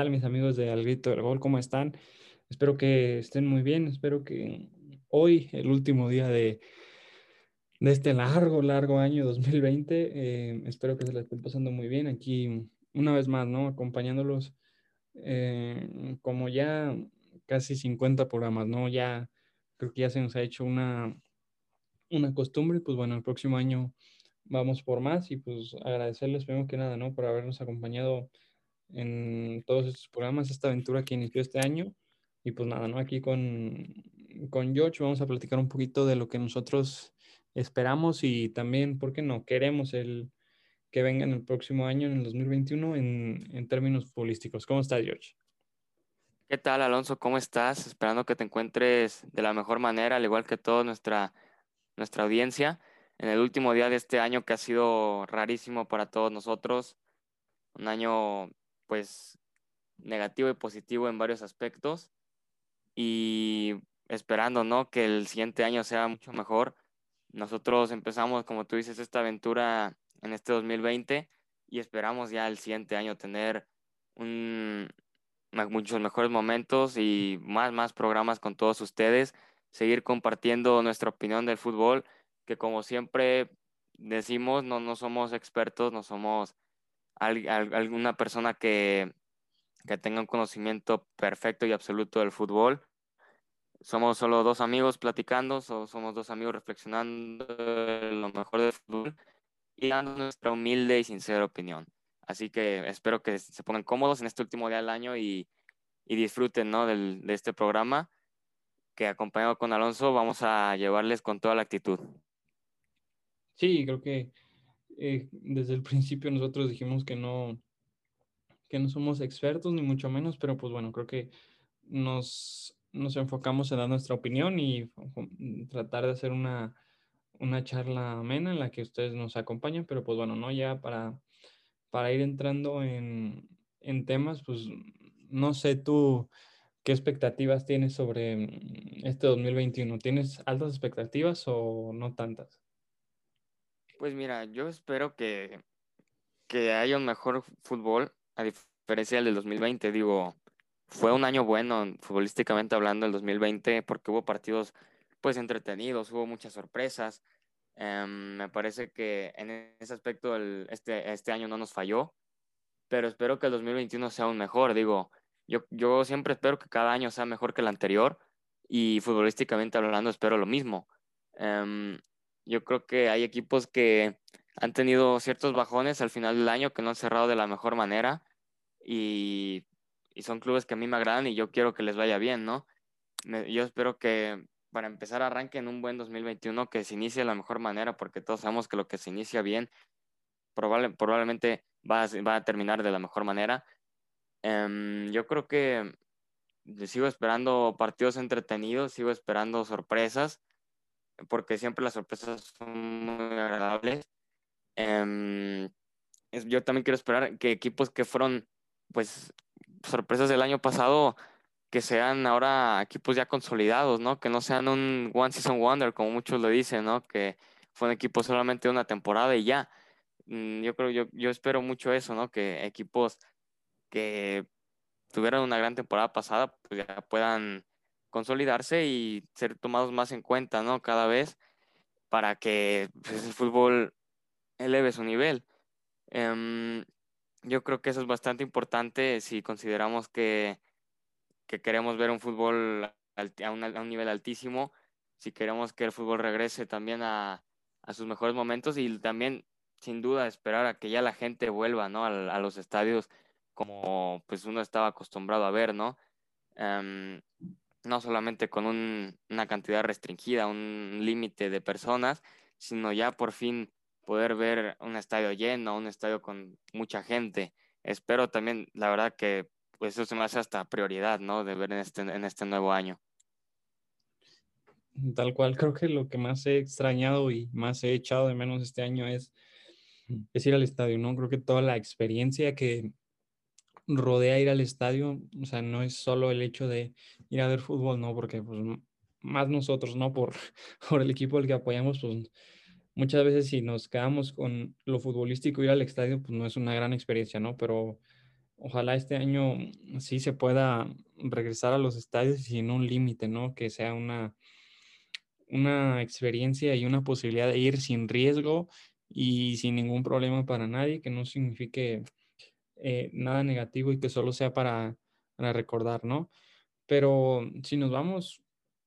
Hola, ¿qué tal mis amigos de Al Grito del Gol? ¿Cómo están? Espero que estén muy bien, espero que hoy, el último día de, de este largo, largo año 2020, eh, espero que se la estén pasando muy bien aquí una vez más, ¿no? Acompañándolos eh, como ya casi 50 programas, ¿no? Ya creo que ya se nos ha hecho una, una costumbre, pues bueno, el próximo año vamos por más y pues agradecerles primero que nada, ¿no? Por habernos acompañado en todos estos programas, esta aventura que inició este año. Y pues nada, ¿no? Aquí con, con George vamos a platicar un poquito de lo que nosotros esperamos y también, ¿por qué no? Queremos el que venga en el próximo año, en el 2021, en, en términos futbolísticos. ¿Cómo estás, George? ¿Qué tal, Alonso? ¿Cómo estás? Esperando que te encuentres de la mejor manera, al igual que toda nuestra, nuestra audiencia, en el último día de este año que ha sido rarísimo para todos nosotros. Un año pues negativo y positivo en varios aspectos y esperando, ¿no? Que el siguiente año sea mucho mejor. Nosotros empezamos, como tú dices, esta aventura en este 2020 y esperamos ya el siguiente año tener un, muchos mejores momentos y más, más programas con todos ustedes, seguir compartiendo nuestra opinión del fútbol, que como siempre decimos, no, no somos expertos, no somos alguna persona que, que tenga un conocimiento perfecto y absoluto del fútbol. Somos solo dos amigos platicando, somos dos amigos reflexionando lo mejor del fútbol y dando nuestra humilde y sincera opinión. Así que espero que se pongan cómodos en este último día del año y, y disfruten ¿no? Del, de este programa que acompañado con Alonso vamos a llevarles con toda la actitud. Sí, creo que eh, desde el principio nosotros dijimos que no, que no somos expertos, ni mucho menos, pero pues bueno, creo que nos, nos enfocamos en dar nuestra opinión y tratar de hacer una, una charla amena en la que ustedes nos acompañan, pero pues bueno, no ya para, para ir entrando en, en temas, pues no sé tú qué expectativas tienes sobre este 2021. ¿Tienes altas expectativas o no tantas? Pues mira, yo espero que, que haya un mejor fútbol, a diferencia del del 2020. Digo, fue un año bueno futbolísticamente hablando el 2020 porque hubo partidos pues entretenidos, hubo muchas sorpresas. Em, me parece que en ese aspecto el, este, este año no nos falló, pero espero que el 2021 sea aún mejor. Digo, yo, yo siempre espero que cada año sea mejor que el anterior y futbolísticamente hablando espero lo mismo. Um, yo creo que hay equipos que han tenido ciertos bajones al final del año que no han cerrado de la mejor manera y, y son clubes que a mí me agradan y yo quiero que les vaya bien, ¿no? yo espero que para empezar arranquen un buen 2021 que se inicie de la mejor manera porque todos sabemos que lo que se inicia bien probable, probablemente va a, va a terminar de la mejor manera. Um, yo creo que sigo esperando partidos entretenidos, sigo esperando sorpresas porque siempre las sorpresas son muy agradables. Em, yo también quiero esperar que equipos que fueron, pues, sorpresas del año pasado, que sean ahora equipos ya consolidados, ¿no? Que no sean un one season wonder, como muchos lo dicen, ¿no? Que fue un equipo solamente una temporada y ya. Mm, yo creo, yo, yo espero mucho eso, ¿no? Que equipos que tuvieron una gran temporada pasada, pues ya puedan consolidarse y ser tomados más en cuenta, ¿no? Cada vez para que pues, el fútbol eleve su nivel. Em, yo creo que eso es bastante importante si consideramos que, que queremos ver un fútbol a un, a un, nivel altísimo, si queremos que el fútbol regrese también a, a, sus mejores momentos y también, sin duda, esperar a que ya la gente vuelva, ¿no? A, a los estadios como pues uno estaba acostumbrado a ver, ¿no? Um, no solamente con un, una cantidad restringida, un límite de personas, sino ya por fin poder ver un estadio lleno, un estadio con mucha gente. Espero también, la verdad que pues eso se me hace hasta prioridad, ¿no? De ver en este, en este nuevo año. Tal cual, creo que lo que más he extrañado y más he echado de menos este año es, es ir al estadio, ¿no? Creo que toda la experiencia que, rodea ir al estadio, o sea, no es solo el hecho de ir a ver fútbol, ¿no? Porque pues más nosotros, ¿no? Por, por el equipo al que apoyamos, pues muchas veces si nos quedamos con lo futbolístico, ir al estadio, pues no es una gran experiencia, ¿no? Pero ojalá este año sí se pueda regresar a los estadios sin un límite, ¿no? Que sea una, una experiencia y una posibilidad de ir sin riesgo y sin ningún problema para nadie, que no signifique eh, nada negativo y que solo sea para, para recordar, ¿no? Pero si nos vamos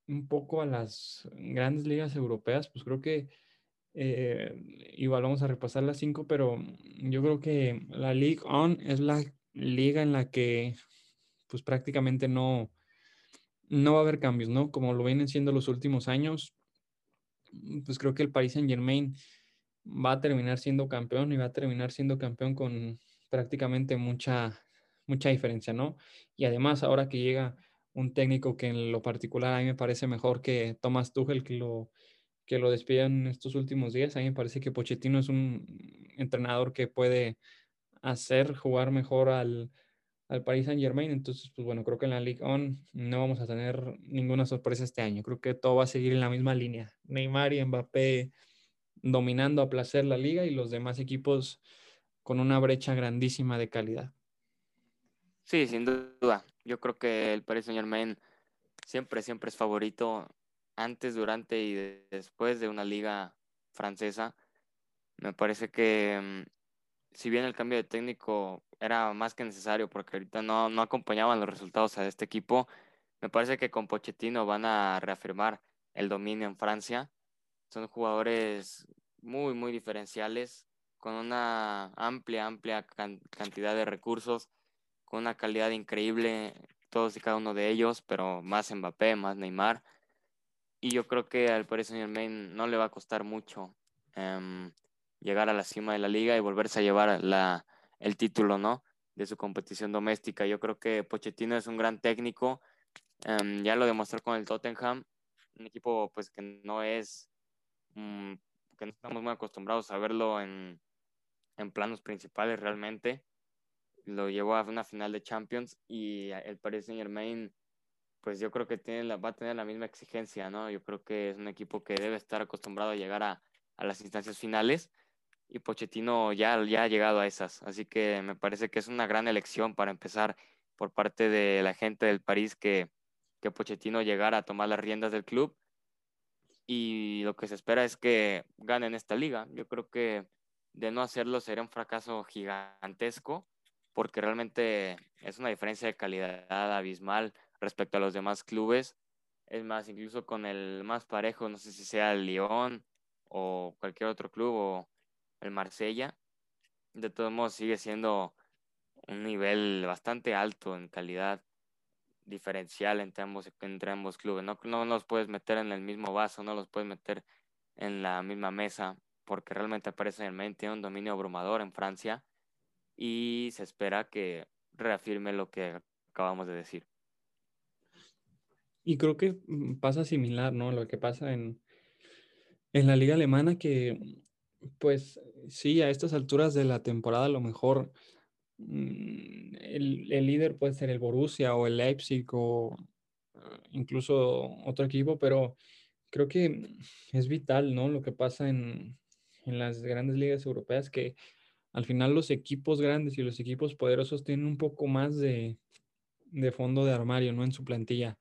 un poco a las grandes ligas europeas, pues creo que eh, igual vamos a repasar las cinco, pero yo creo que la League On es la liga en la que pues prácticamente no, no va a haber cambios, ¿no? Como lo vienen siendo los últimos años, pues creo que el Paris Saint Germain va a terminar siendo campeón y va a terminar siendo campeón con prácticamente mucha, mucha diferencia, ¿no? Y además ahora que llega un técnico que en lo particular a mí me parece mejor que Thomas Tuchel, que lo, que lo estos últimos días, a mí me parece que Pochettino es un entrenador que puede hacer jugar mejor al, al Paris Saint Germain. Entonces, pues bueno, creo que en la On no vamos a tener ninguna sorpresa este año. Creo que todo va a seguir en la misma línea. Neymar y Mbappé dominando a placer la liga y los demás equipos con una brecha grandísima de calidad. Sí, sin duda. Yo creo que el Paris Saint Germain siempre, siempre es favorito antes, durante y después de una liga francesa. Me parece que mm, si bien el cambio de técnico era más que necesario porque ahorita no, no acompañaban los resultados a este equipo, me parece que con Pochettino van a reafirmar el dominio en Francia. Son jugadores muy, muy diferenciales, con una amplia, amplia cantidad de recursos, con una calidad increíble, todos y cada uno de ellos, pero más Mbappé, más Neymar. Y yo creo que al Paris Saint Germain no le va a costar mucho em, llegar a la cima de la liga y volverse a llevar la, el título, ¿no? De su competición doméstica. Yo creo que Pochettino es un gran técnico, em, ya lo demostró con el Tottenham, un equipo pues que no es, mm, que no estamos muy acostumbrados a verlo en, en planos principales realmente. Lo llevó a una final de Champions y el Paris Saint Germain pues yo creo que tiene la, va a tener la misma exigencia, ¿no? Yo creo que es un equipo que debe estar acostumbrado a llegar a, las instancias finales y Pochettino ya, ya ha llegado a esas. Así que me parece que es una gran elección para empezar por parte de la gente del París que, que Pochettino llegara a tomar las riendas del club. Y lo que se espera es que ganen esta liga. Yo creo que de no hacerlo sería un fracaso gigantesco porque realmente es una diferencia de calidad abismal respecto a los demás clubes. Es más, incluso con el más parejo, no sé si sea el Lyon o cualquier otro club o el Marsella, de todos modos sigue siendo un nivel bastante alto en calidad diferencial entre ambos, entre ambos clubes. No, no los puedes meter en el mismo vaso, no los puedes meter en la misma mesa, porque realmente aparece en mente un dominio abrumador en Francia y se espera que reafirme lo que acabamos de decir. Y creo que mm, pasa similar, ¿no? Lo que pasa en, en la liga alemana, que pues sí, a estas alturas de la temporada a lo mejor mm, el, líder puede ser el Borussia o el Leipzig o ah, incluso otro equipo, pero creo que es vital, ¿no? Lo que pasa en, en las grandes ligas europeas, que al final los equipos grandes y los equipos poderosos tienen un poco más de, de fondo de armario, ¿no? En su plantilla.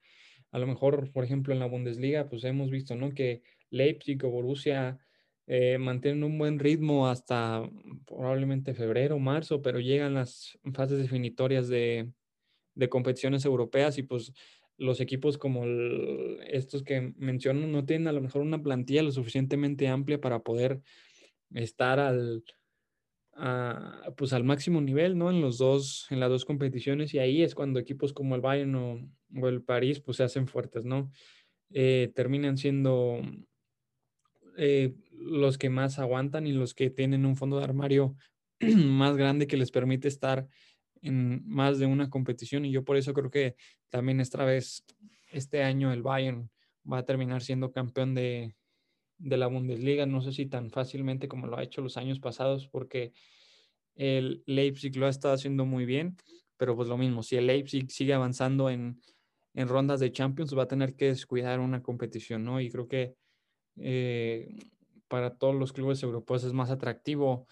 A lo mejor, por ejemplo, en la Bundesliga, pues hemos visto, ¿no? Que Leipzig o Borussia eh, mantienen un buen ritmo hasta probablemente febrero, marzo, pero llegan las fases definitorias de, de competiciones europeas y pues los equipos como estos que menciono no tienen a lo mejor una plantilla lo suficientemente amplia para poder estar al, pues al máximo nivel, ¿no? En los dos, en las dos competiciones y ahí es cuando equipos como el Bayern o, el París pues se hacen fuertes, ¿no? Eh, terminan siendo eh, los que más aguantan y los que tienen un fondo de armario más grande que les permite estar en más de una competición. Y yo por eso creo que también esta vez, este año, el Bayern va a terminar siendo campeón de, de la Bundesliga. No sé si tan fácilmente como lo ha hecho los años pasados, porque el Leipzig lo ha estado haciendo muy bien. Pero pues lo mismo, si el Leipzig sigue avanzando en, en rondas de Champions, va a tener que descuidar una competición, ¿no? Y creo que eh, para todos los clubes europeos es más atractivo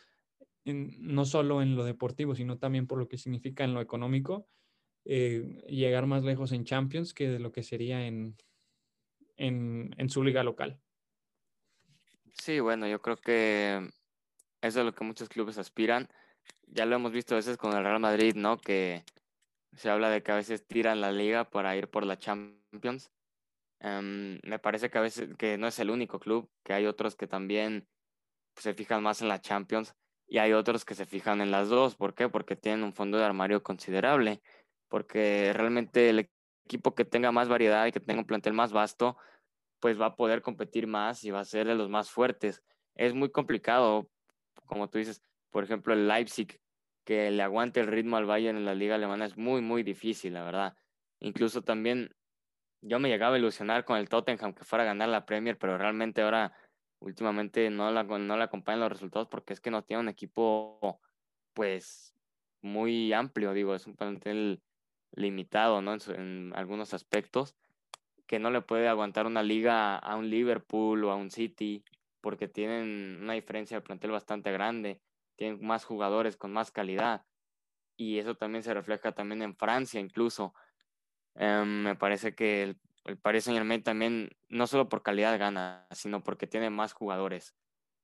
no solo en lo deportivo, sino también por lo que significa en lo económico, eh, llegar más lejos en Champions que de lo que sería en, en, en, su liga local. Sí, bueno, yo creo que eso es lo que muchos clubes aspiran. Ya lo hemos visto a veces con el Real Madrid, ¿no? Que se habla de que a veces tiran la liga para ir por la Champions. Em, me parece que a veces que no es el único club, que hay otros que también se fijan más en la Champions y hay otros que se fijan en las dos. ¿Por qué? Porque tienen un fondo de armario considerable, porque realmente el equipo que tenga más variedad y que tenga un plantel más vasto, pues va a poder competir más y va a ser de los más fuertes. Es muy complicado, como tú dices, por ejemplo, el Leipzig, que le aguante el ritmo al Bayern en la liga alemana es muy, muy difícil, la verdad. Incluso también yo me llegaba a ilusionar con el Tottenham que fuera a ganar la Premier, pero realmente ahora últimamente no la, no le acompañan los resultados porque es que no tiene un equipo pues muy amplio, digo, es un plantel limitado, ¿no? En, algunos aspectos, que no le puede aguantar una liga a un Liverpool o a un City, porque tienen una diferencia de plantel bastante grande, tienen más jugadores con más calidad, y eso también se refleja también en Francia incluso. Em, me parece que el el Paris Saint Germain también, no solo por calidad gana, sino porque tiene más jugadores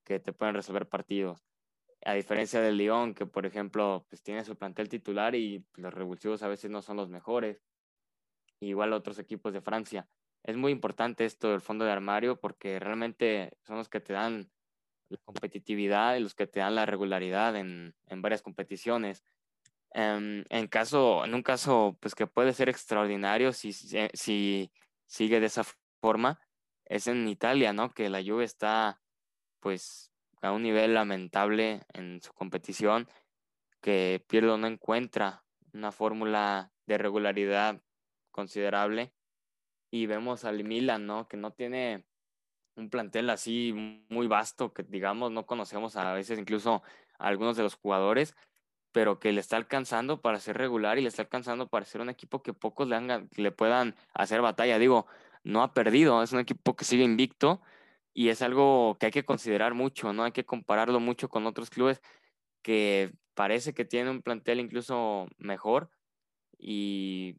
que te pueden resolver partidos. A diferencia del Lyon, que por ejemplo, pues tiene su plantel titular y los revulsivos a veces no son los mejores. Igual otros equipos de Francia. Es muy importante esto del fondo de armario porque realmente son los que te dan la competitividad y los que te dan la regularidad en, en varias competiciones. Em, en, caso, en un caso pues, que puede ser extraordinario si, si, sigue de esa forma es en Italia, ¿no? Que la Juve está pues a un nivel lamentable en su competición, que Pirlo no encuentra una fórmula de regularidad considerable y vemos al Milan, ¿no? Que no tiene un plantel así muy vasto, que digamos no conocemos a veces incluso a algunos de los jugadores, pero que le está alcanzando para ser regular y le está alcanzando para ser un equipo que pocos le, le puedan hacer batalla. Digo, no ha perdido, es un equipo que sigue invicto y es algo que hay que considerar mucho, ¿no? Hay que compararlo mucho con otros clubes que parece que tienen un plantel incluso mejor y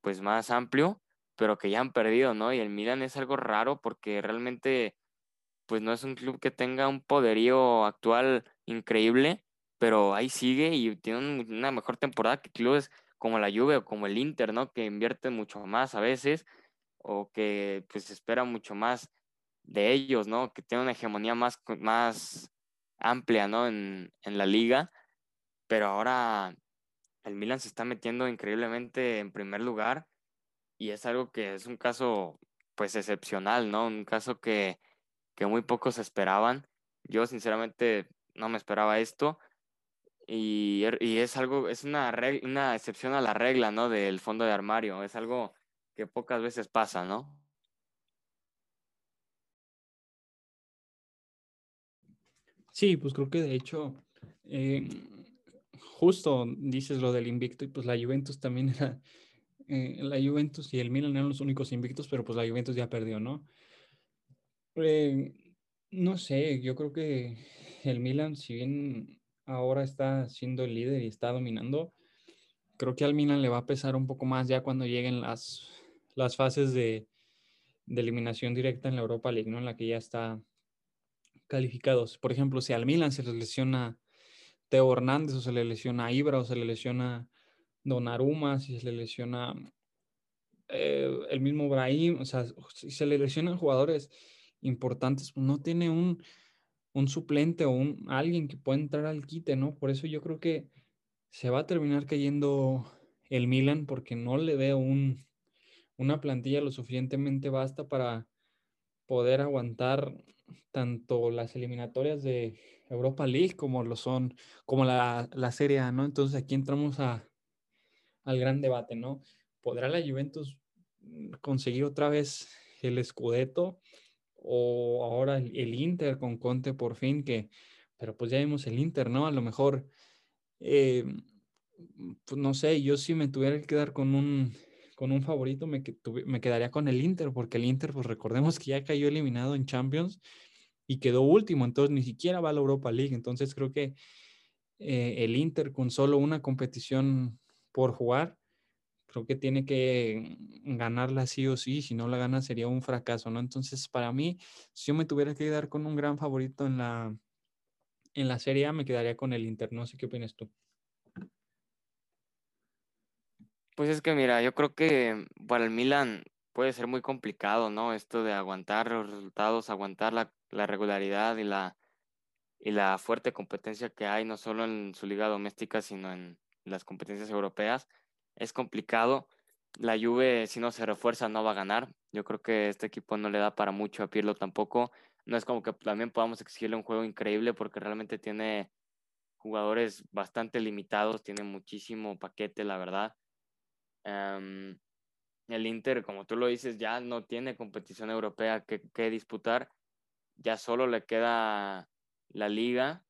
pues más amplio, pero que ya han perdido, ¿no? Y el Milan es algo raro porque realmente pues no es un club que tenga un poderío actual increíble pero ahí sigue y tiene una mejor temporada que clubes como la Juve o como el Inter, ¿no? Que invierten mucho más a veces o que pues espera mucho más de ellos, ¿no? Que tienen una hegemonía más, más amplia, ¿no? En, en la liga, pero ahora el Milan se está metiendo increíblemente en primer lugar y es algo que es un caso pues excepcional, ¿no? Un caso que, que muy pocos esperaban. Yo sinceramente no me esperaba esto y, er, y, es algo, es una, una excepción a la regla, ¿no? Del fondo de armario. Es algo que pocas veces pasa, ¿no? Sí, pues creo que de hecho, eh, justo dices lo del invicto y pues la Juventus también era, eh, la Juventus y el Milan eran los únicos invictos, pero pues la Juventus ya perdió, ¿no? Eh, no sé, yo creo que el Milan, si bien ahora está siendo el líder y está dominando. Creo que al Milan le va a pesar un poco más ya cuando lleguen las, las fases de, eliminación directa en la Europa League, ¿no? En la que ya está calificados. Por ejemplo, si al Milan se le lesiona Teo Hernández o se le lesiona Ibra o se le lesiona Donnarumma, si se le lesiona eh, el mismo Brahim, o sea, si se le lesionan jugadores importantes, pues no tiene un, un suplente o un alguien que pueda entrar al quite, ¿no? Por eso yo creo que se va a terminar cayendo el Milan porque no le veo un, una plantilla lo suficientemente vasta para poder aguantar tanto las eliminatorias de Europa League como lo son, como la, la Serie A, ¿no? Entonces aquí entramos a, al gran debate, ¿no? ¿Podrá la Juventus conseguir otra vez el Scudetto? o ahora el, Inter con Conte por fin, que, pero pues ya vimos el Inter, ¿no? A lo mejor, eh, pues no sé, yo si me tuviera que quedar con un, con un favorito, me, me quedaría con el Inter, porque el Inter, pues recordemos que ya cayó eliminado en Champions y quedó último, entonces ni siquiera va a la Europa League, entonces creo que eh, el Inter con solo una competición por jugar, creo que tiene que ganarla sí o sí, si no la gana sería un fracaso, ¿no? Entonces, para mí, si yo me tuviera que quedar con un gran favorito en la, en la Serie me quedaría con el Inter, no sé qué opinas tú. Pues es que mira, yo creo que para el Milan puede ser muy complicado, ¿no? Esto de aguantar los resultados, aguantar la, la regularidad y la, y la fuerte competencia que hay, no solo en su liga doméstica, sino en las competencias europeas, es complicado. La Juve, si no se refuerza, no va a ganar. Yo creo que este equipo no le da para mucho a Pirlo tampoco. No es como que también podamos exigirle un juego increíble porque realmente tiene jugadores bastante limitados, tiene muchísimo paquete, la verdad. Em, el Inter, como tú lo dices, ya no tiene competición europea que, que disputar. Ya solo le queda la liga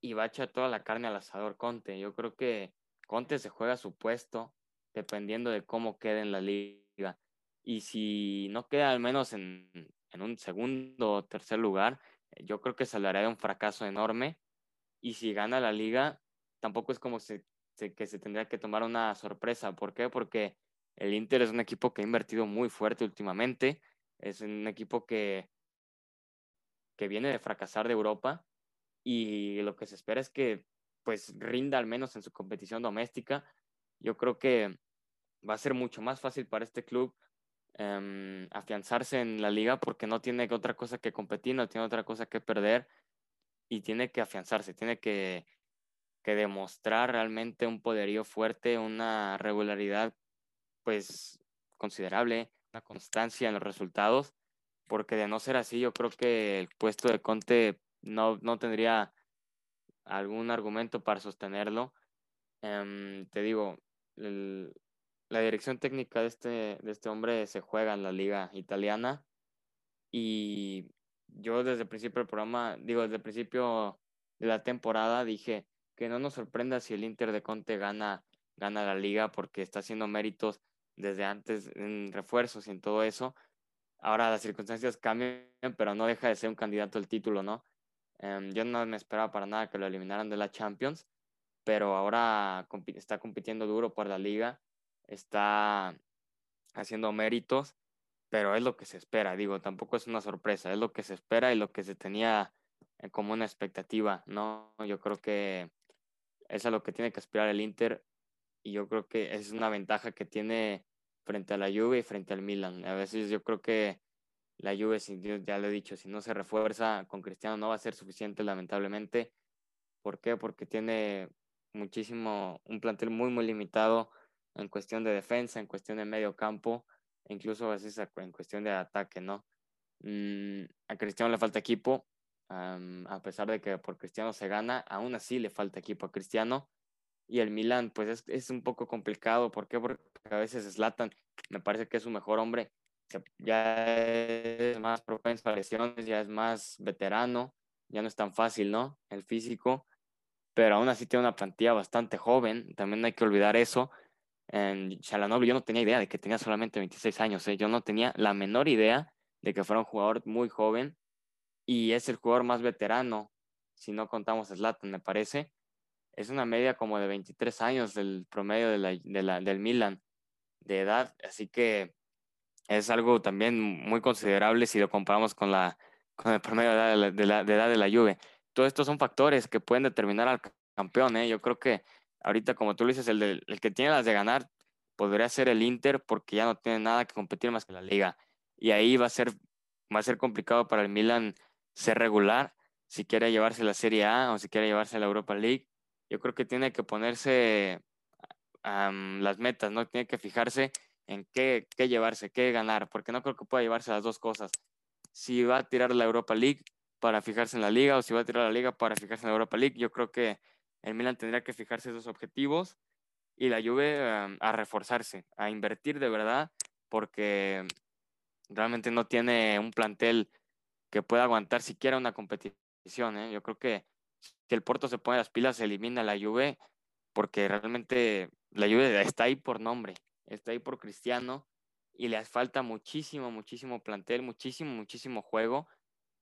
y va a echar toda la carne al asador Conte. Yo creo que Conte se juega su puesto dependiendo de cómo quede en la liga. Y si no queda al menos en, un segundo o tercer lugar, yo creo que se de un fracaso enorme. Y si gana la liga, tampoco es como que se tendría que tomar una sorpresa. ¿Por qué? Porque el Inter es un equipo que ha invertido muy fuerte últimamente. Es un equipo que que viene de fracasar de Europa y lo que se espera es que pues rinda al menos en su competición doméstica. Yo creo que va a ser mucho más fácil para este club em, afianzarse en la liga porque no tiene otra cosa que competir, no tiene otra cosa que perder y tiene que afianzarse, tiene que, que demostrar realmente un poderío fuerte, una regularidad pues considerable, una constancia en los resultados porque de no ser así, yo creo que el puesto de Conte no, no tendría algún argumento para sostenerlo. Em, te digo, la dirección técnica de este, de este hombre se juega en la liga italiana y yo desde el principio del programa, digo, desde el principio de la temporada dije que no nos sorprenda si el Inter de Conte gana, gana la liga porque está haciendo méritos desde antes en refuerzos y en todo eso Ahora las circunstancias cambian, pero no deja de ser un candidato al título, ¿no? Em, yo no me esperaba para nada que lo eliminaran de la Champions, pero ahora está compitiendo duro por la liga, está haciendo méritos, pero es lo que se espera, digo, tampoco es una sorpresa, es lo que se espera y lo que se tenía eh, como una expectativa, ¿no? Yo creo que es a lo que tiene que aspirar el Inter y yo creo que es una ventaja que tiene frente a la Juve y frente al Milan. A veces yo creo que la Juve, ya lo he dicho, si no se refuerza con Cristiano no va a ser suficiente, lamentablemente. ¿Por qué? Porque tiene muchísimo, un plantel muy, muy limitado en cuestión de defensa, en cuestión de medio campo, e incluso a veces en cuestión de ataque, ¿no? Mm, a Cristiano le falta equipo, a pesar de que por Cristiano se gana, aún así le falta equipo a Cristiano y el Milan, pues es, es, un poco complicado. ¿Por qué? Porque a veces Slatan me parece que es su mejor hombre. Ya es más propenso a lesiones, ya es más veterano, ya no es tan fácil, ¿no? El físico, pero aún así tiene una plantilla bastante joven, también hay que olvidar eso. En Chalanoglu yo no tenía idea de que tenía solamente 26 años, ¿eh? yo no tenía la menor idea de que fuera un jugador muy joven y es el jugador más veterano, si no contamos a Zlatan, me parece es una media como de 23 años del promedio de la, del Milan de edad, así que es algo también muy considerable si lo comparamos con, la, con el promedio de edad de la, de edad de la Juve. Todos estos son factores que pueden determinar al campeón. ¿eh? Yo creo que ahorita, como tú lo dices, el, el que tiene las de ganar podría ser el Inter porque ya no tiene nada que competir más que la liga. Y ahí va a ser, va a ser complicado para el Milan ser regular si quiere llevarse la Serie A o si quiere llevarse la Europa League yo creo que tiene que ponerse las metas, ¿no? Tiene que fijarse en qué, qué, llevarse, qué ganar, porque no creo que pueda llevarse las dos cosas. Si va a tirar la Europa League para fijarse en la liga o si va a tirar la liga para fijarse en la Europa League, yo creo que el Milan tendría que fijarse esos objetivos y la Juve a reforzarse, a invertir de verdad, porque realmente no tiene un plantel que pueda aguantar siquiera una competición. ¿eh? Yo creo que que el Porto se pone las pilas, se elimina la Juve, porque realmente la Juve está ahí por nombre, está ahí por Cristiano y le falta muchísimo, muchísimo plantel, muchísimo, muchísimo juego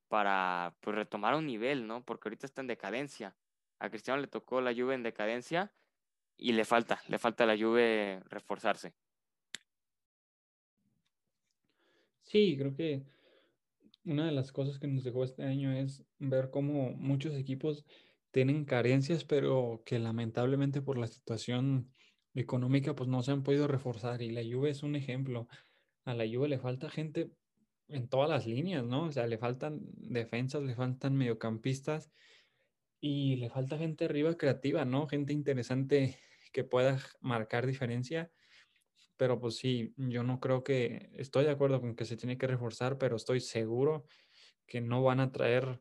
para pues, retomar un nivel, ¿no? Porque ahorita está en decadencia. A Cristiano le tocó la Juve en decadencia y le falta, le falta la Juve reforzarse. Sí, creo que una de las cosas que nos dejó este año es ver cómo muchos equipos tienen carencias, pero que lamentablemente por la situación económica pues no se han podido reforzar y la Juve es un ejemplo. A la Juve le falta gente en todas las líneas, ¿no? O sea, le faltan defensas, le faltan mediocampistas y le falta gente arriba creativa, ¿no? Gente interesante que pueda marcar diferencia. Pero pues sí, yo no creo que, estoy de acuerdo con que se tiene que reforzar, pero estoy seguro que no van a traer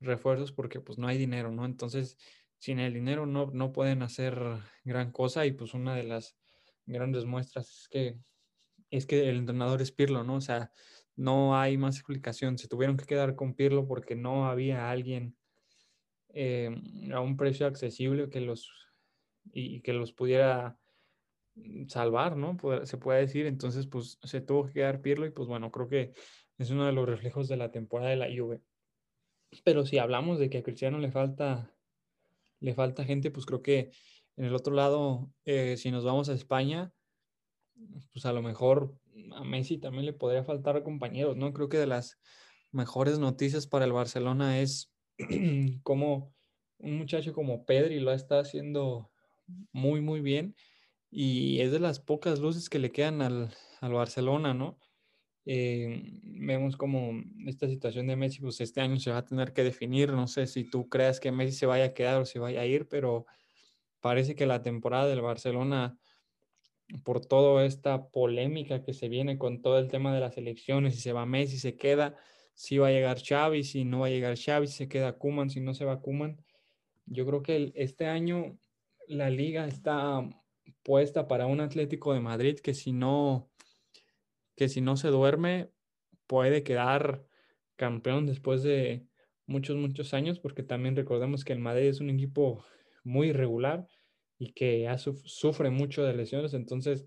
refuerzos porque pues no hay dinero, ¿no? Entonces, sin el dinero no, no pueden hacer gran cosa y pues una de las grandes muestras es que, es que el entrenador es Pirlo, ¿no? O sea, no hay más explicación. Se tuvieron que quedar con Pirlo porque no había alguien eh, a un precio accesible que los y, que los pudiera salvar, ¿no? se puede decir. Entonces, pues se tuvo que quedar Pirlo y pues bueno, creo que es uno de los reflejos de la temporada de la Juve. Pero si hablamos de que a Cristiano le falta, le falta gente, pues creo que en el otro lado, eh, si nos vamos a España, pues a lo mejor a Messi también le podría faltar compañeros, ¿no? Creo que de las mejores noticias para el Barcelona es como un muchacho como Pedri lo está haciendo muy, muy bien y es de las pocas luces que le quedan al, al Barcelona, ¿no? Eh, vemos como esta situación de Messi, pues este año se va a tener que definir. No sé si tú creas que Messi se vaya a quedar o se vaya a ir, pero parece que la temporada del Barcelona, por toda esta polémica que se viene con todo el tema de las elecciones, si se va Messi, se queda, si va a llegar Xavi, si no va a llegar Xavi, se queda Kuman, si no se va Kuman. Yo creo que este año la liga está puesta para un Atlético de Madrid que si no que si no se duerme puede quedar campeón después de muchos, muchos años, porque también recordemos que el Madrid es un equipo muy irregular y que sufre mucho de lesiones. Entonces,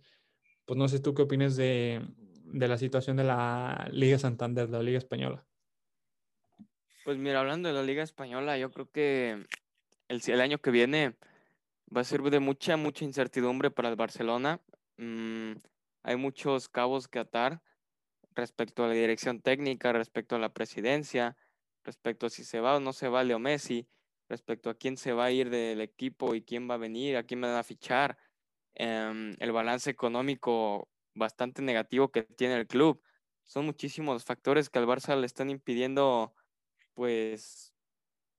pues no sé tú qué opinas de, de la situación de la Liga Santander, de la Liga Española. Pues mira, hablando de la Liga Española, yo creo que el, año que viene va a ser de mucha, mucha incertidumbre para el Barcelona. Mm, hay muchos cabos que atar respecto a la dirección técnica, respecto a la presidencia, respecto a si se va o no se va Leo Messi, respecto a quién se va a ir del equipo y quién va a venir, a quién van a fichar, em, el balance económico bastante negativo que tiene el club. Son muchísimos factores que al Barça le están impidiendo, pues,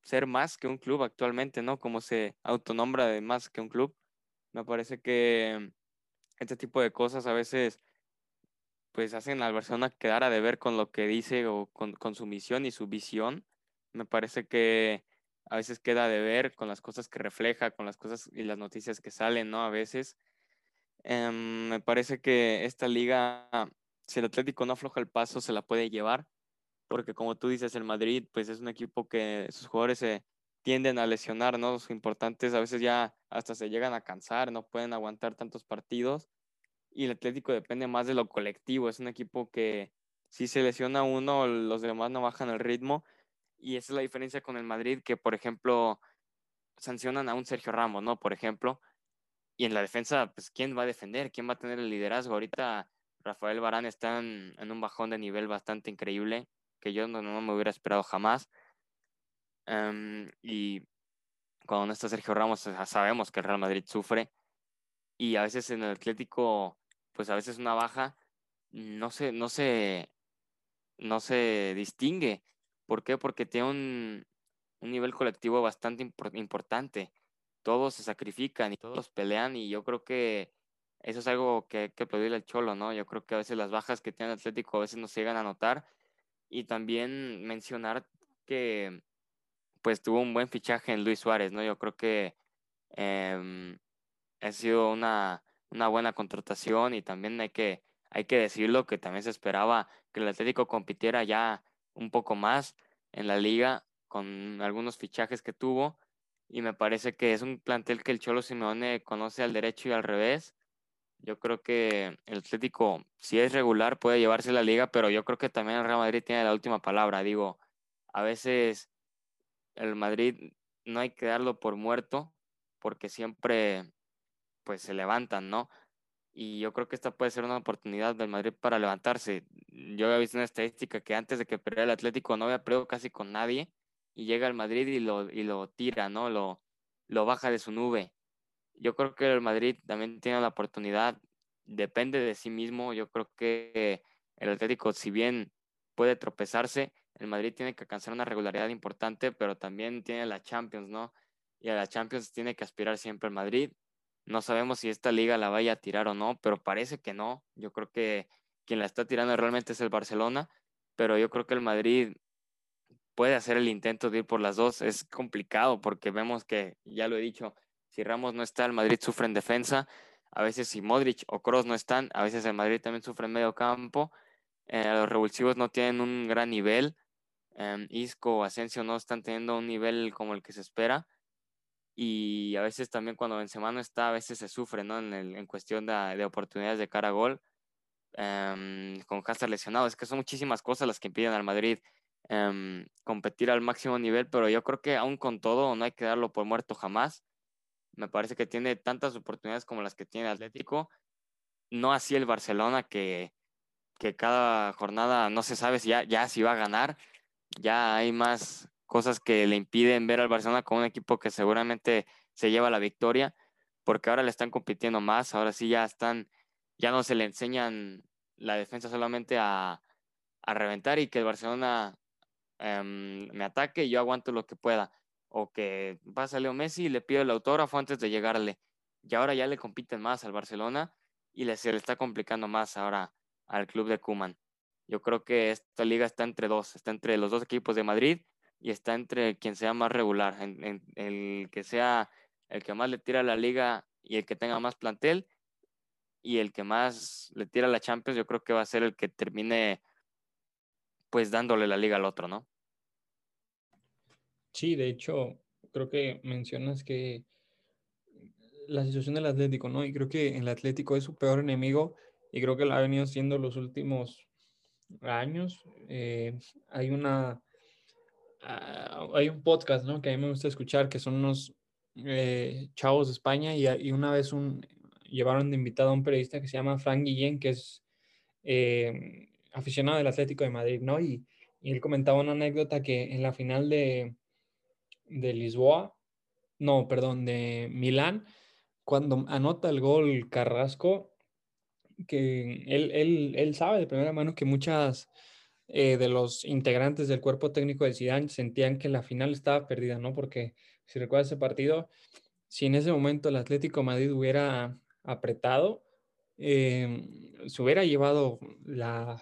ser más que un club actualmente, ¿no? Como se autonombra de más que un club. Me parece que este tipo de cosas a veces pues hacen al Barcelona quedar a deber con lo que dice o con, su misión y su visión. Me parece que a veces queda a deber con las cosas que refleja, con las cosas y las noticias que salen, ¿no? A veces. Em, me parece que esta liga, si el Atlético no afloja el paso, se la puede llevar, porque como tú dices, el Madrid, pues es un equipo que sus jugadores se tienden a lesionar, ¿no? Los importantes a veces ya hasta se llegan a cansar, no pueden aguantar tantos partidos. Y el Atlético depende más de lo colectivo. Es un equipo que si se lesiona uno, los demás no bajan el ritmo. Y esa es la diferencia con el Madrid, que por ejemplo sancionan a un Sergio Ramos, ¿no? Por ejemplo. Y en la defensa, pues, ¿quién va a defender? ¿Quién va a tener el liderazgo? Ahorita Rafael Barán está en, un bajón de nivel bastante increíble, que yo no, no me hubiera esperado jamás. Em, y cuando no está Sergio Ramos, sabemos que el Real Madrid sufre. Y a veces en el Atlético, pues a veces una baja no se, no se, no se distingue. ¿Por qué? Porque tiene un, un nivel colectivo bastante importante. Todos se sacrifican y todos pelean y yo creo que eso es algo que hay que pedirle al Cholo, ¿no? Yo creo que a veces las bajas que tiene el Atlético a veces no se llegan a notar y también mencionar que pues tuvo un buen fichaje en Luis Suárez, ¿no? Yo creo que em, ha sido una, buena contratación y también hay que, hay que decirlo que también se esperaba que el Atlético compitiera ya un poco más en la liga con algunos fichajes que tuvo y me parece que es un plantel que el Cholo Simeone conoce al derecho y al revés. Yo creo que el Atlético, si es regular, puede llevarse la liga, pero yo creo que también el Real Madrid tiene la última palabra. Digo, a veces el Madrid no hay que darlo por muerto, porque siempre pues se levantan, ¿no? Y yo creo que esta puede ser una oportunidad del Madrid para levantarse. Yo había visto una estadística que antes de que perdiera el Atlético no había perdido casi con nadie y llega el Madrid y lo, y lo tira, ¿no? Lo, lo baja de su nube. Yo creo que el Madrid también tiene la oportunidad, depende de sí mismo. Yo creo que el Atlético, si bien puede tropezarse, el Madrid tiene que alcanzar una regularidad importante, pero también tiene la Champions, ¿no? Y a la Champions tiene que aspirar siempre el Madrid. No sabemos si esta liga la vaya a tirar o no, pero parece que no. Yo creo que quien la está tirando realmente es el Barcelona, pero yo creo que el Madrid puede hacer el intento de ir por las dos. Es complicado porque vemos que, ya lo he dicho, si Ramos no está, el Madrid sufre en defensa. A veces si Modric o Kroos no están, a veces el Madrid también sufre en medio campo. Eh, los revulsivos no tienen un gran nivel. Em, Isco o Asensio no están teniendo un nivel como el que se espera. Y a veces también cuando Benzema no está, a veces se sufre, ¿no? En, en cuestión de, oportunidades de cara a gol. Em, con Hazard lesionado. Es que son muchísimas cosas las que impiden al Madrid em, competir al máximo nivel, pero yo creo que aún con todo no hay que darlo por muerto jamás. Me parece que tiene tantas oportunidades como las que tiene Atlético. No así el Barcelona, que, que cada jornada no se sabe si ya, ya si va a ganar ya hay más cosas que le impiden ver al Barcelona como un equipo que seguramente se lleva la victoria, porque ahora le están compitiendo más, ahora sí ya están, ya no se le enseñan la defensa solamente a, reventar y que el Barcelona em, me ataque y yo aguanto lo que pueda, o que pasa Leo Messi y le pido el autógrafo antes de llegarle, y ahora ya le compiten más al Barcelona y se le está complicando más ahora al club de Kuman. Yo creo que esta liga está entre dos, está entre los dos equipos de Madrid y está entre quien sea más regular, en, el que sea el que más le tira a la liga y el que tenga más plantel y el que más le tira a la Champions, yo creo que va a ser el que termine pues dándole la liga al otro, ¿no? Sí, de hecho, creo que mencionas que la situación del Atlético, ¿no? Y creo que el Atlético es su peor enemigo y creo que lo ha venido siendo los últimos años. Eh, hay una ah, hay un podcast ¿no? que a mí me gusta escuchar que son unos eh, chavos de España y, una vez un, llevaron de invitado a un periodista que se llama Frank Guillén, que es eh, aficionado del Atlético de Madrid, ¿no? Y, y, él comentaba una anécdota que en la final de, de Lisboa, no, perdón, de Milán, cuando anota el gol Carrasco, que él, él, él sabe de primera mano que muchas eh, de los integrantes del cuerpo técnico de Zidane sentían que la final estaba perdida, ¿no? Porque si recuerdas ese partido, si en ese momento el Atlético Madrid hubiera apretado, eh, se hubiera llevado la,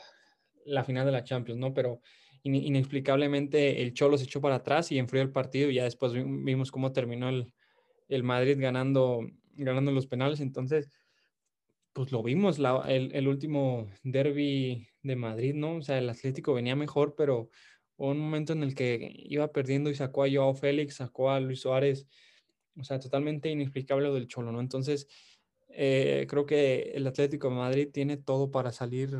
la, final de la Champions, ¿no? Pero inexplicablemente el Cholo se echó para atrás y enfrió el partido y ya después vimos cómo terminó el, el Madrid ganando, ganando los penales. Entonces, pues lo vimos el, último derby de Madrid, ¿no? O sea, el Atlético venía mejor, pero hubo un momento en el que iba perdiendo y sacó a Joao Félix, sacó a Luis Suárez, o sea, totalmente inexplicable lo del Cholo, ¿no? Entonces, eh, creo que el Atlético de Madrid tiene todo para salir,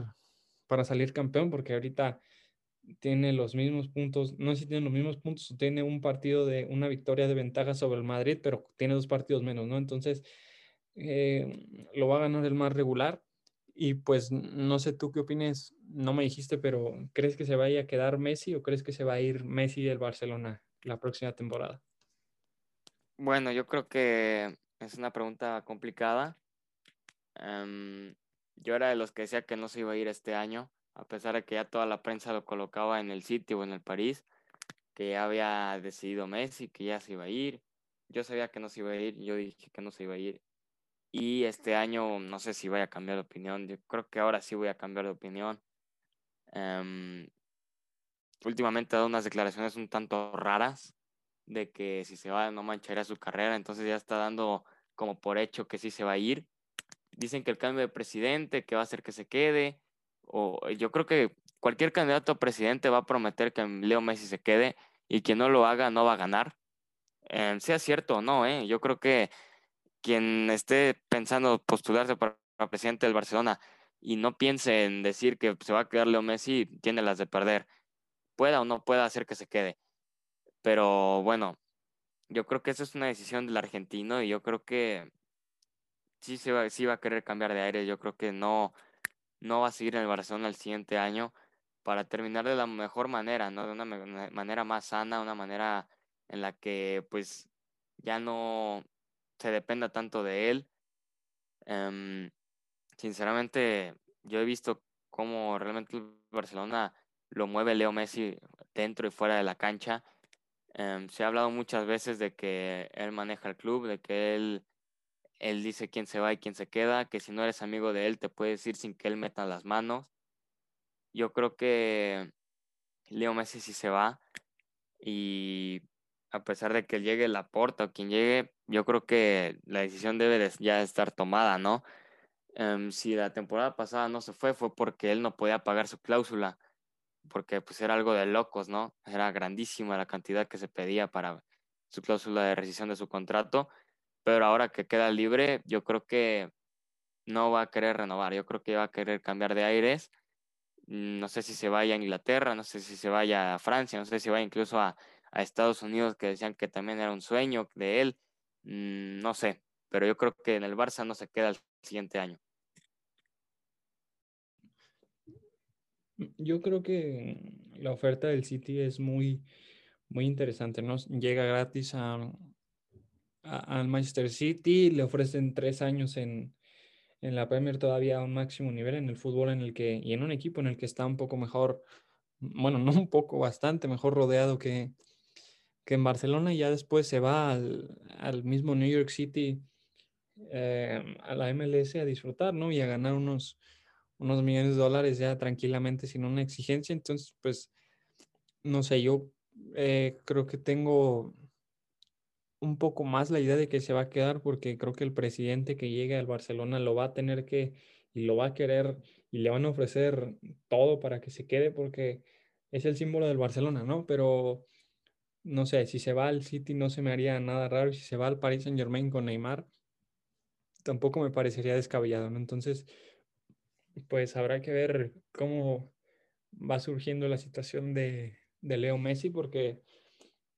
para salir campeón, porque ahorita tiene los mismos puntos, no sé si tiene los mismos puntos, tiene un partido de una victoria de ventaja sobre el Madrid, pero tiene dos partidos menos, ¿no? Entonces, eh, lo va a ganar el más regular. Y pues no sé tú qué opines, no me dijiste, pero ¿crees que se vaya a quedar Messi o crees que se va a ir Messi del Barcelona la próxima temporada? Bueno, yo creo que es una pregunta complicada. Em, yo era de los que decía que no se iba a ir este año, a pesar de que ya toda la prensa lo colocaba en el City o en el París, que ya había decidido Messi, que ya se iba a ir. Yo sabía que no se iba a ir, yo dije que no se iba a ir y este año no sé si voy a cambiar de opinión. Yo creo que ahora sí voy a cambiar de opinión. Em, últimamente ha dado unas declaraciones un tanto raras de que si se va no mancharía su carrera, entonces ya está dando como por hecho que sí se va a ir. Dicen que el cambio de presidente, que va a hacer que se quede, o yo creo que cualquier candidato a presidente va a prometer que Leo Messi se quede y quien no lo haga no va a ganar. Em, sea cierto o no, ¿eh? yo creo que quien esté pensando postularse para presidente del Barcelona y no piense en decir que se va a quedar Leo Messi, tiene las de perder. Pueda o no pueda hacer que se quede. Pero bueno, yo creo que esa es una decisión del argentino y yo creo que sí, se va, sí va a querer cambiar de aire. Yo creo que no, no va a seguir en el Barcelona el siguiente año para terminar de la mejor manera, ¿no? De una manera más sana, una manera en la que pues ya no se dependa tanto de él. Em, sinceramente, yo he visto cómo realmente el Barcelona lo mueve Leo Messi dentro y fuera de la cancha. Em, se ha hablado muchas veces de que él maneja el club, de que él, él dice quién se va y quién se queda, que si no eres amigo de él te puedes ir sin que él meta las manos. Yo creo que Leo Messi sí se va y a pesar de que llegue la porta o quien llegue, yo creo que la decisión debe ya estar tomada, ¿no? Em, si la temporada pasada no se fue, fue porque él no podía pagar su cláusula porque pues era algo de locos, ¿no? Era grandísima la cantidad que se pedía para su cláusula de rescisión de su contrato, pero ahora que queda libre, yo creo que no va a querer renovar, yo creo que va a querer cambiar de aires. No sé si se vaya a Inglaterra, no sé si se vaya a Francia, no sé si vaya incluso a, a Estados Unidos, que decían que también era un sueño de él, mm, no sé, pero yo creo que en el Barça no se queda el siguiente año. Yo creo que la oferta del City es muy, muy interesante, ¿no? Llega gratis al Manchester City, le ofrecen tres años en, en la Premier todavía a un máximo nivel en el fútbol en el que, y en un equipo en el que está un poco mejor, bueno, no un poco, bastante mejor rodeado que, que en Barcelona y ya después se va al, mismo New York City, eh, a la MLS a disfrutar, ¿no? Y a ganar unos, unos millones de dólares ya tranquilamente sin una exigencia. Entonces, pues, no sé, yo eh, creo que tengo un poco más la idea de que se va a quedar porque creo que el presidente que llegue al Barcelona lo va a tener que y lo va a querer y le van a ofrecer todo para que se quede porque es el símbolo del Barcelona, ¿no? Pero no sé, si se va al City no se me haría nada raro, si se va al Paris Saint Germain con Neymar, tampoco me parecería descabellado, ¿no? Entonces, pues habrá que ver cómo va surgiendo la situación de, Leo Messi, porque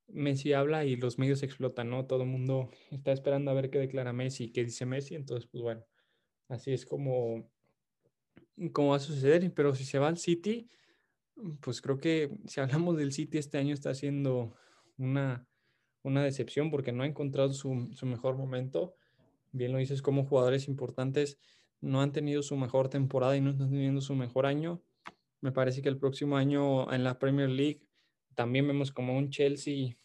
Messi habla y los medios explotan, ¿no? Todo el mundo está esperando a ver qué declara Messi qué dice Messi, entonces, pues bueno, así es como, como va a suceder, pero si se va al City, pues creo que si hablamos del City este año está siendo una, una decepción porque no ha encontrado su, su mejor momento. Bien lo dices, como jugadores importantes no han tenido su mejor temporada y no están teniendo su mejor año. Me parece que el próximo año en la Premier League también vemos como un Chelsea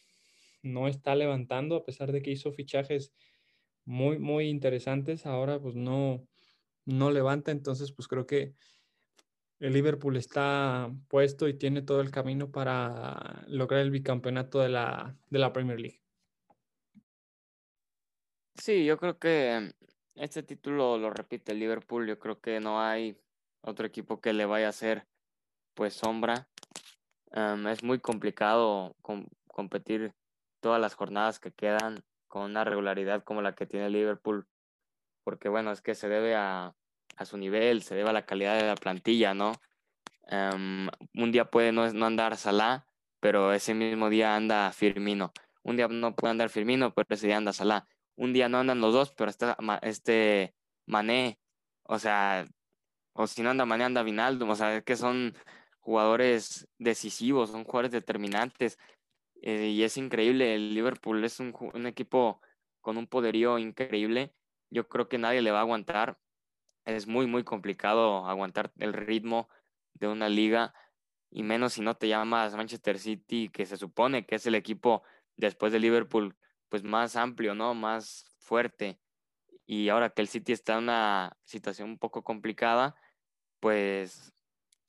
no está levantando, a pesar de que hizo fichajes muy, muy interesantes. Ahora pues no, no levanta, entonces pues creo que el Liverpool está puesto y tiene todo el camino para lograr el bicampeonato de la, de la Premier League. Sí, yo creo que este título lo repite el Liverpool. Yo creo que no hay otro equipo que le vaya a hacer pues sombra. es muy complicado competir todas las jornadas que quedan con una regularidad como la que tiene Liverpool, porque bueno, es que se debe a, a su nivel, se debe a la calidad de la plantilla, ¿no? un día puede no, no andar Salah, pero ese mismo día anda Firmino. Un día no puede andar Firmino, pero ese día anda Salah. Un día no andan los dos, pero está este Mané, o sea, o si no anda Mané, anda Vinaldo, o sea, es que son jugadores decisivos, son jugadores determinantes, eh, y es increíble, el Liverpool es un, un equipo con un poderío increíble, yo creo que nadie le va a aguantar, es muy, muy complicado aguantar el ritmo de una liga, y menos si no te llamas Manchester City, que se supone que es el equipo después de Liverpool pues más amplio, ¿no? Más fuerte. Y ahora que el City está en una situación un poco complicada, pues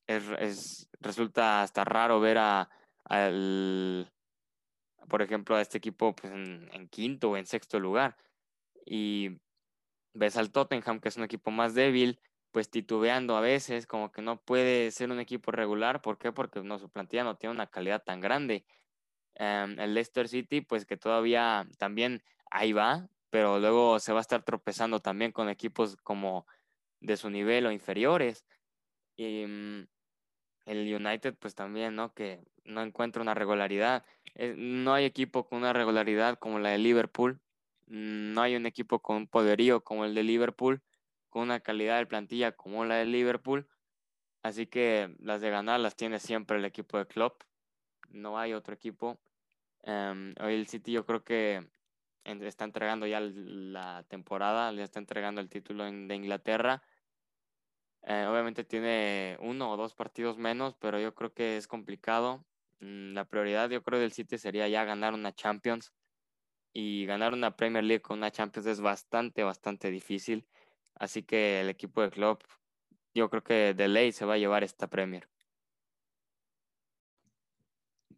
es, resulta hasta raro ver a, al, por ejemplo, a este equipo pues, en, en, quinto o en sexto lugar. Y ves al Tottenham, que es un equipo más débil, pues titubeando a veces, como que no puede ser un equipo regular. ¿Por qué? Porque no, su plantilla no tiene una calidad tan grande. Em, el Leicester City, pues que todavía también ahí va, pero luego se va a estar tropezando también con equipos como de su nivel o inferiores. Y mm, el United, pues también, ¿no? Que no encuentra una regularidad. Eh, no hay equipo con una regularidad como la de Liverpool. No hay un equipo con poderío como el de Liverpool, con una calidad de plantilla como la de Liverpool. Así que las de ganar las tiene siempre el equipo de Klopp. No hay otro equipo. Em, hoy el City yo creo que está entregando ya la temporada, le está entregando el título de Inglaterra. Eh, obviamente tiene uno o dos partidos menos, pero yo creo que es complicado. Mm, la prioridad yo creo del City sería ya ganar una Champions y ganar una Premier League con una Champions es bastante, bastante difícil. Así que el equipo de club yo creo que de ley se va a llevar esta Premier.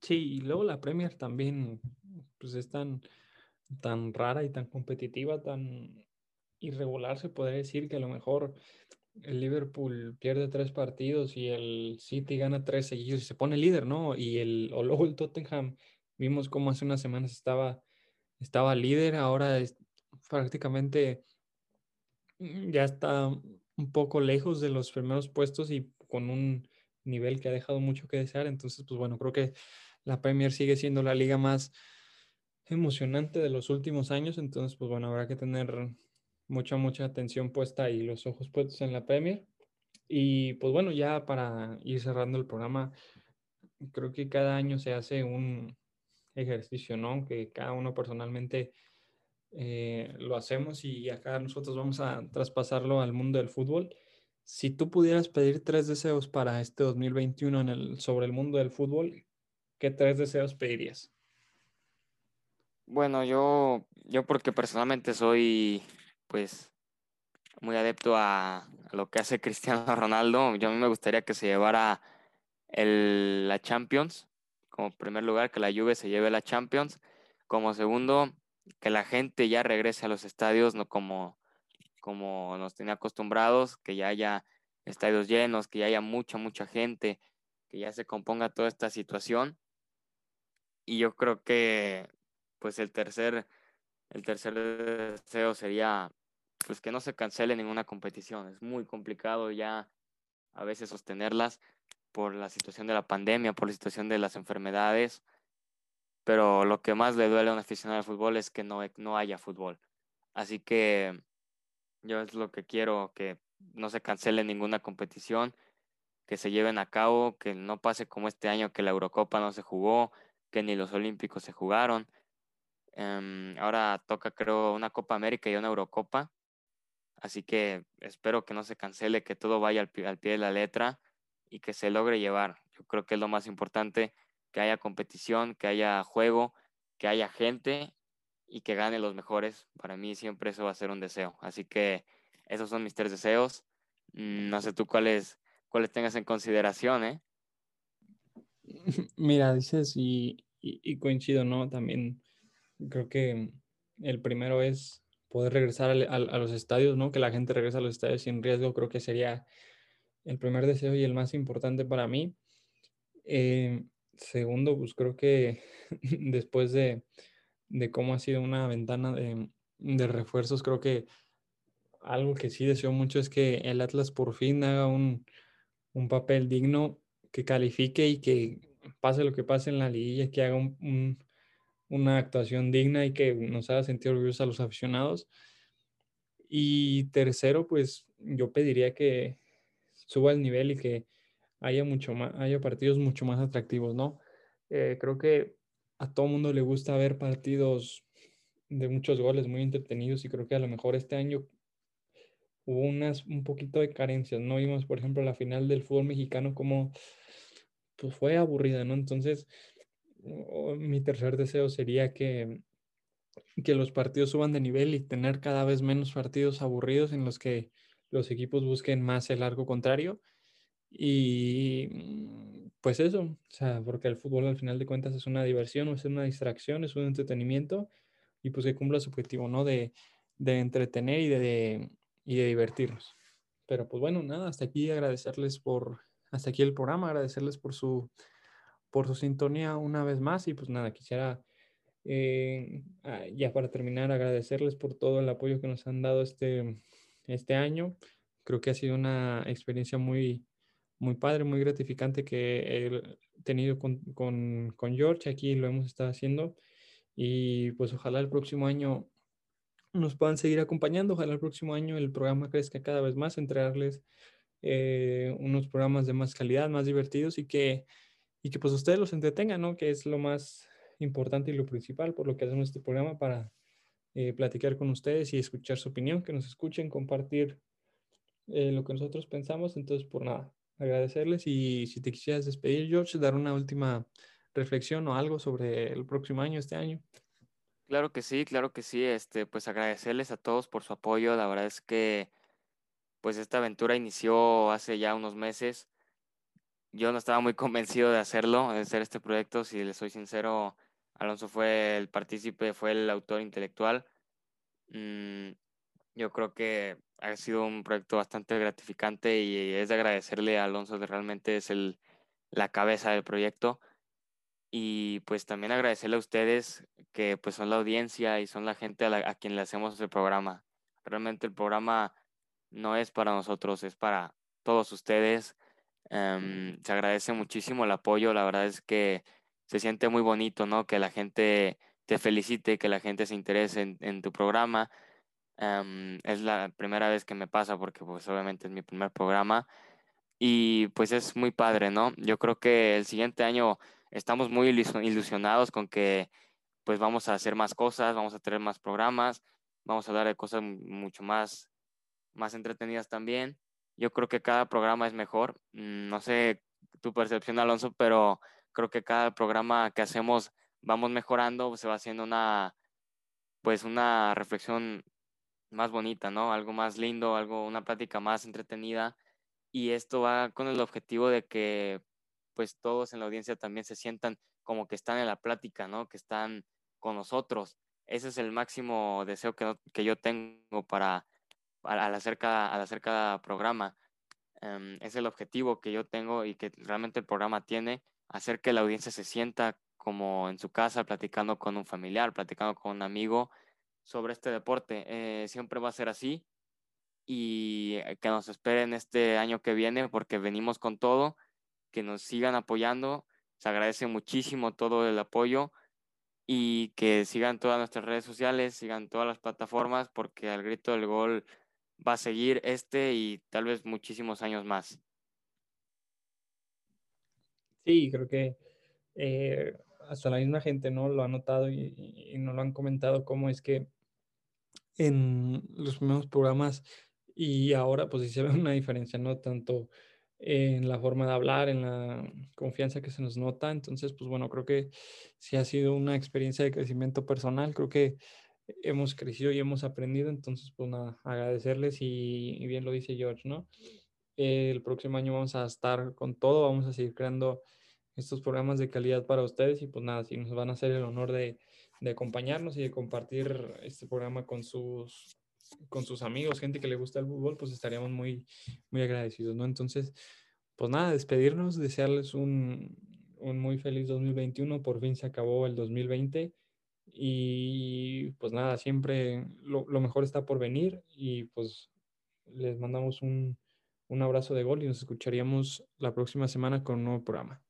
Sí, y luego la Premier también, pues es tan, tan rara y tan competitiva, tan irregular, se podría decir que a lo mejor el Liverpool pierde tres partidos y el City gana tres seguidos y se pone líder, ¿no? Y el, o luego el Tottenham, vimos cómo hace unas semanas estaba, estaba líder, ahora es prácticamente mm, ya está un poco lejos de los primeros puestos y con un nivel que ha dejado mucho que desear. Entonces, pues bueno, creo que la Premier sigue siendo la liga más emocionante de los últimos años. Entonces, pues bueno, habrá que tener mucha, mucha atención puesta y los ojos puestos en la Premier. Y pues bueno, ya para ir cerrando el programa, creo que cada año se hace un ejercicio, ¿no? Que cada uno personalmente eh, lo hacemos y acá nosotros vamos a traspasarlo al mundo del fútbol. Si tú pudieras pedir tres deseos para este 2021 en el, sobre el mundo del fútbol, ¿qué tres deseos pedirías? Bueno, yo, yo porque personalmente soy pues muy adepto a, lo que hace Cristiano Ronaldo. Yo a mí me gustaría que se llevara el, la Champions, como primer lugar, que la Juve se lleve la Champions. Como segundo, que la gente ya regrese a los estadios, no como, como nos tenía acostumbrados, que ya haya estadios llenos, que ya haya mucha, mucha gente, que ya se componga toda esta situación. Y yo creo que pues el tercer, el tercer deseo sería pues que no se cancele ninguna competición. Es muy complicado ya a veces sostenerlas por la situación de la pandemia, por la situación de las enfermedades. Pero lo que más le duele a un aficionado al fútbol es que no, no haya fútbol. Así que yo es lo que quiero, que no se cancele ninguna competición, que se lleven a cabo, que no pase como este año que la Eurocopa no se jugó, que ni los Olímpicos se jugaron. Em, ahora toca creo una Copa América y una Eurocopa Así que espero que no se cancele, que todo vaya al pie, de la letra y que se logre llevar. Yo creo que es lo más importante, que haya competición, que haya juego, que haya gente y que gane los mejores. Para mí siempre eso va a ser un deseo. Así que esos son mis tres deseos. Mm, no sé tú cuáles, cuáles tengas en consideración, ¿eh? Mira, dices y, y coincido, ¿no? También creo que el primero es poder regresar a, los estadios, ¿no? Que la gente regrese a los estadios sin riesgo, creo que sería el primer deseo y el más importante para mí. Eh, segundo, pues creo que después de, cómo ha sido una ventana de, refuerzos, creo que algo que sí deseo mucho es que el Atlas por fin haga un, papel digno, que califique y que pase lo que pase en la liguilla, que haga un, una actuación digna y que nos haga sentir orgullosos a los aficionados. Y tercero, pues yo pediría que suba el nivel y que haya, mucho más, haya partidos mucho más atractivos, ¿no? Eh, creo que a todo mundo le gusta ver partidos de muchos goles muy entretenidos y creo que a lo mejor este año hubo unas un poquito de carencias, ¿no? Vimos, por ejemplo, la final del fútbol mexicano como pues fue aburrida, ¿no? Entonces, mi tercer deseo sería que, que los partidos suban de nivel y tener cada vez menos partidos aburridos en los que los equipos busquen más el arco contrario. Y mm, pues eso, o sea, porque el fútbol al final de cuentas es una diversión, es una distracción, es un entretenimiento y pues que cumpla su objetivo, ¿no? De, de entretener y de, y de divertirnos. Pero pues bueno, nada, hasta aquí agradecerles por, hasta aquí el programa, agradecerles por su por su sintonía una vez más y pues nada, quisiera eh, ah, ya para terminar agradecerles por todo el apoyo que nos han dado este, este año. Creo que ha sido una experiencia muy, muy padre, muy gratificante que he tenido con, con, con George. Aquí lo hemos estado haciendo y pues ojalá el próximo año nos puedan seguir acompañando. Ojalá el próximo año el programa crezca cada vez más, entregarles eh, unos programas de más calidad, más divertidos y que, y que pues ustedes los entretengan, ¿no? Que es lo más importante y lo principal por lo que hacemos este programa para eh, platicar con ustedes y escuchar su opinión, que nos escuchen, compartir eh, lo que nosotros pensamos. Entonces, por nada, agradecerles y si te quisieras despedir, George, dar una última reflexión o algo sobre el próximo año, este año. Claro que sí, claro que sí. Este, pues agradecerles a todos por su apoyo. La verdad es que pues esta aventura inició hace ya unos meses. Yo no estaba muy convencido de hacerlo, de hacer este proyecto. Si les soy sincero, Alonso fue el partícipe, fue el autor intelectual. Mm, yo creo que ha sido un proyecto bastante gratificante y es de agradecerle a Alonso, que realmente es el, la cabeza del proyecto. Y pues también agradecerle a ustedes que pues son la audiencia y son la gente a, quien le hacemos el programa. Realmente el programa no es para nosotros, es para todos ustedes. Em, se agradece muchísimo el apoyo, la verdad es que se siente muy bonito, ¿no? Que la gente te felicite, que la gente se interese en, tu programa. Es la primera vez que me pasa porque pues obviamente es mi primer programa y pues es muy padre, ¿no? Yo creo que el siguiente año estamos muy ilusionados con que pues vamos a hacer más cosas, vamos a tener más programas, vamos a hablar de cosas mucho más, más entretenidas también. Yo creo que cada programa es mejor. Mm, no sé tu percepción, Alonso, pero creo que cada programa que hacemos vamos mejorando, se va haciendo una, pues una reflexión más bonita, ¿no? Algo más lindo, algo, una plática más entretenida. Y esto va con el objetivo de que pues todos en la audiencia también se sientan como que están en la plática, ¿no? Que están con nosotros. Ese es el máximo deseo que, que yo tengo para, al, hacer cada, al hacer cada programa. Em, es el objetivo que yo tengo y que realmente el programa tiene, hacer que la audiencia se sienta como en su casa, platicando con un familiar, platicando con un amigo sobre este deporte. Eh, siempre va a ser así y que nos esperen este año que viene porque venimos con todo que nos sigan apoyando. Se agradece muchísimo todo el apoyo y que sigan todas nuestras redes sociales, sigan todas las plataformas, porque al grito del gol va a seguir este y tal vez muchísimos años más. Sí, creo que eh, hasta la misma gente no lo ha notado y, y nos lo han comentado cómo es que en los primeros programas y ahora pues sí se ve una diferencia, ¿no? Tanto en la forma de hablar, en la confianza que se nos nota. Entonces, pues bueno, creo que sí ha sido una experiencia de crecimiento personal. Creo que hemos crecido y hemos aprendido. Entonces, pues nada, agradecerles y, bien lo dice George, ¿no? El próximo año vamos a estar con todo, vamos a seguir creando estos programas de calidad para ustedes y pues nada, si nos van a hacer el honor de, acompañarnos y de compartir este programa con sus con sus amigos, gente que le gusta el fútbol, pues estaríamos muy, muy agradecidos, ¿no? Entonces, pues nada, despedirnos, desearles un, un muy feliz 2021, por fin se acabó el 2020 y pues nada, siempre lo, lo mejor está por venir y pues les mandamos un, un abrazo de gol y nos escucharíamos la próxima semana con un nuevo programa.